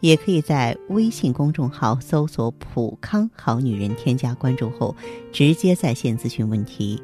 也可以在微信公众号搜索“普康好女人”，添加关注后直接在线咨询问题。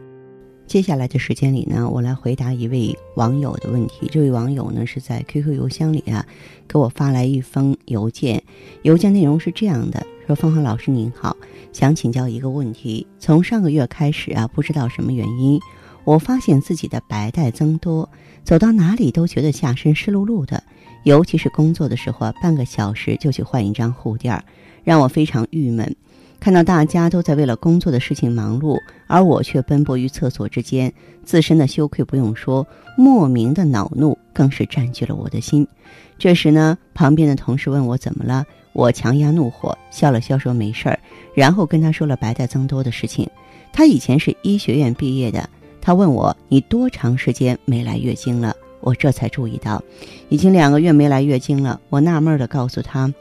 接下来的时间里呢，我来回答一位网友的问题。这位网友呢是在 QQ 邮箱里啊给我发来一封邮件，邮件内容是这样的：说芳芳老师您好，想请教一个问题。从上个月开始啊，不知道什么原因，我发现自己的白带增多，走到哪里都觉得下身湿漉漉的。尤其是工作的时候啊，半个小时就去换一张护垫，让我非常郁闷。看到大家都在为了工作的事情忙碌，而我却奔波于厕所之间，自身的羞愧不用说，莫名的恼怒更是占据了我的心。这时呢，旁边的同事问我怎么了，我强压怒火，笑了笑说没事儿，然后跟他说了白带增多的事情。他以前是医学院毕业的，他问我你多长时间没来月经了？我这才注意到，已经两个月没来月经了。我纳闷的告诉他，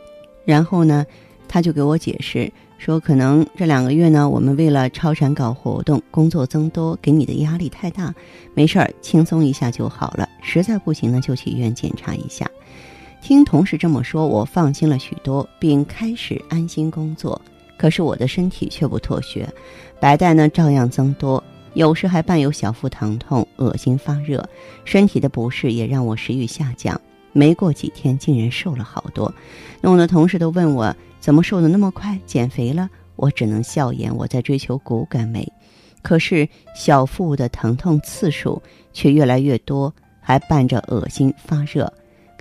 然后呢，他就给我解释说，可能这两个月呢，我们为了超产搞活动，工作增多，给你的压力太大。没事儿，轻松一下就好了。实在不行呢，就去医院检查一下。听同事这么说，我放心了许多，并开始安心工作。可是我的身体却不妥协，白带呢照样增多。有时还伴有小腹疼痛、恶心、发热，身体的不适也让我食欲下降。没过几天，竟然瘦了好多，弄得同事都问我怎么瘦的那么快，减肥了？我只能笑言我在追求骨感美。可是小腹的疼痛次数却越来越多，还伴着恶心、发热。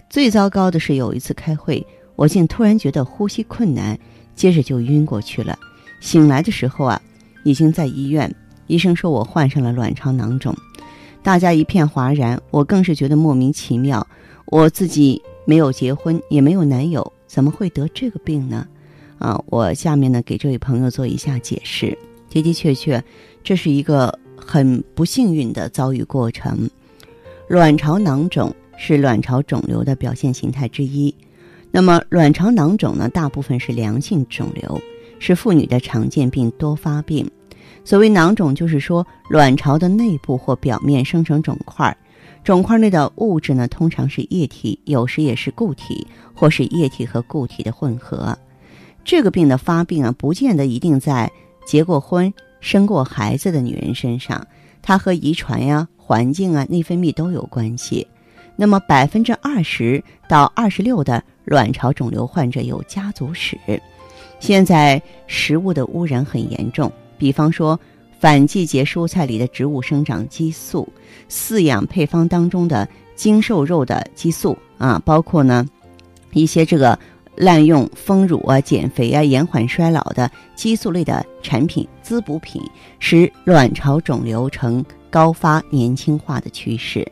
最糟糕的是有一次开会，我竟突然觉得呼吸困难，接着就晕过去了。醒来的时候啊，已经在医院。医生说我患上了卵巢囊肿，大家一片哗然，我更是觉得莫名其妙。我自己没有结婚，也没有男友，怎么会得这个病呢？啊，我下面呢给这位朋友做一下解释。的的确确，这是一个很不幸运的遭遇过程。卵巢囊肿是卵巢肿瘤的表现形态之一。那么，卵巢囊肿呢，大部分是良性肿瘤，是妇女的常见病，多发病。所谓囊肿，就是说卵巢的内部或表面生成肿块，肿块内的物质呢，通常是液体，有时也是固体，或是液体和固体的混合。这个病的发病啊，不见得一定在结过婚、生过孩子的女人身上，它和遗传呀、环境啊、内分泌都有关系。那么百分之二十到二十六的卵巢肿瘤患者有家族史。现在食物的污染很严重。比方说，反季节蔬菜里的植物生长激素，饲养配方当中的精瘦肉的激素啊，包括呢一些这个滥用丰乳啊、减肥啊、延缓衰老的激素类的产品、滋补品，使卵巢肿瘤呈高发年轻化的趋势。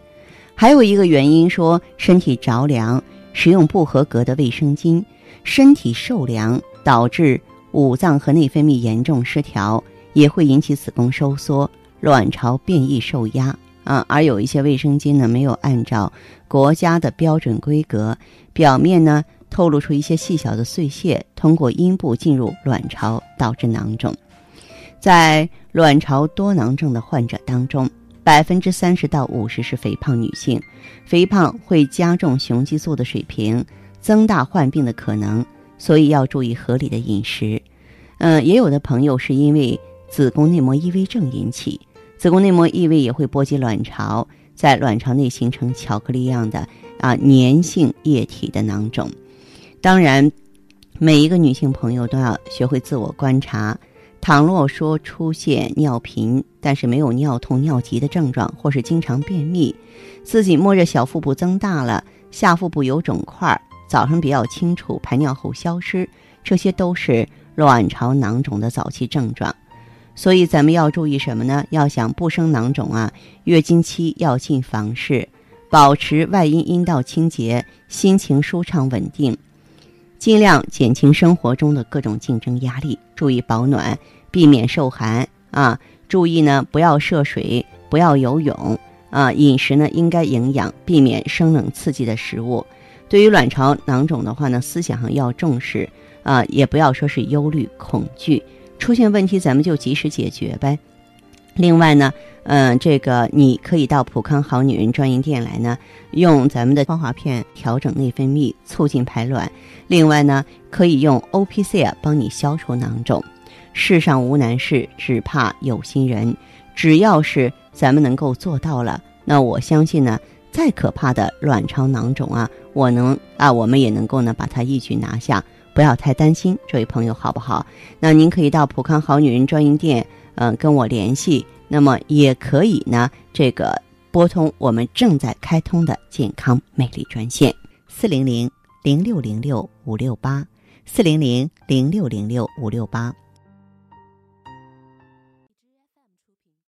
还有一个原因说，身体着凉，使用不合格的卫生巾，身体受凉导致五脏和内分泌严重失调。也会引起子宫收缩、卵巢变异受压啊，而有一些卫生巾呢没有按照国家的标准规格，表面呢透露出一些细小的碎屑，通过阴部进入卵巢，导致囊肿。在卵巢多囊症的患者当中，百分之三十到五十是肥胖女性，肥胖会加重雄激素的水平，增大患病的可能，所以要注意合理的饮食。嗯，也有的朋友是因为。子宫内膜异位症引起，子宫内膜异位也会波及卵巢，在卵巢内形成巧克力样的啊粘性液体的囊肿。当然，每一个女性朋友都要学会自我观察。倘若说出现尿频，但是没有尿痛、尿急的症状，或是经常便秘，自己摸着小腹部增大了，下腹部有肿块，早上比较清楚，排尿后消失，这些都是卵巢囊肿的早期症状。所以咱们要注意什么呢？要想不生囊肿啊，月经期要进房事，保持外阴阴道清洁，心情舒畅稳定，尽量减轻生活中的各种竞争压力，注意保暖，避免受寒啊，注意呢不要涉水，不要游泳啊，饮食呢应该营养，避免生冷刺激的食物。对于卵巢囊肿的话呢，思想上要重视啊，也不要说是忧虑恐惧，出现问题咱们就及时解决呗。另外呢，嗯，这个你可以到普康好女人专营店来呢，用咱们的芳华片调整内分泌，促进排卵。另外呢，可以用 O P C 啊帮你消除囊肿。世上无难事，只怕有心人。只要是咱们能够做到了，那我相信呢，再可怕的卵巢囊肿啊，我能啊，我们也能够呢把它一举拿下。不要太担心，这位朋友好不好？那您可以到普康好女人专营店。嗯，跟我联系，那么也可以呢。这个拨通我们正在开通的健康美丽专线四零零零六零六五六八四零零零六零六五六八。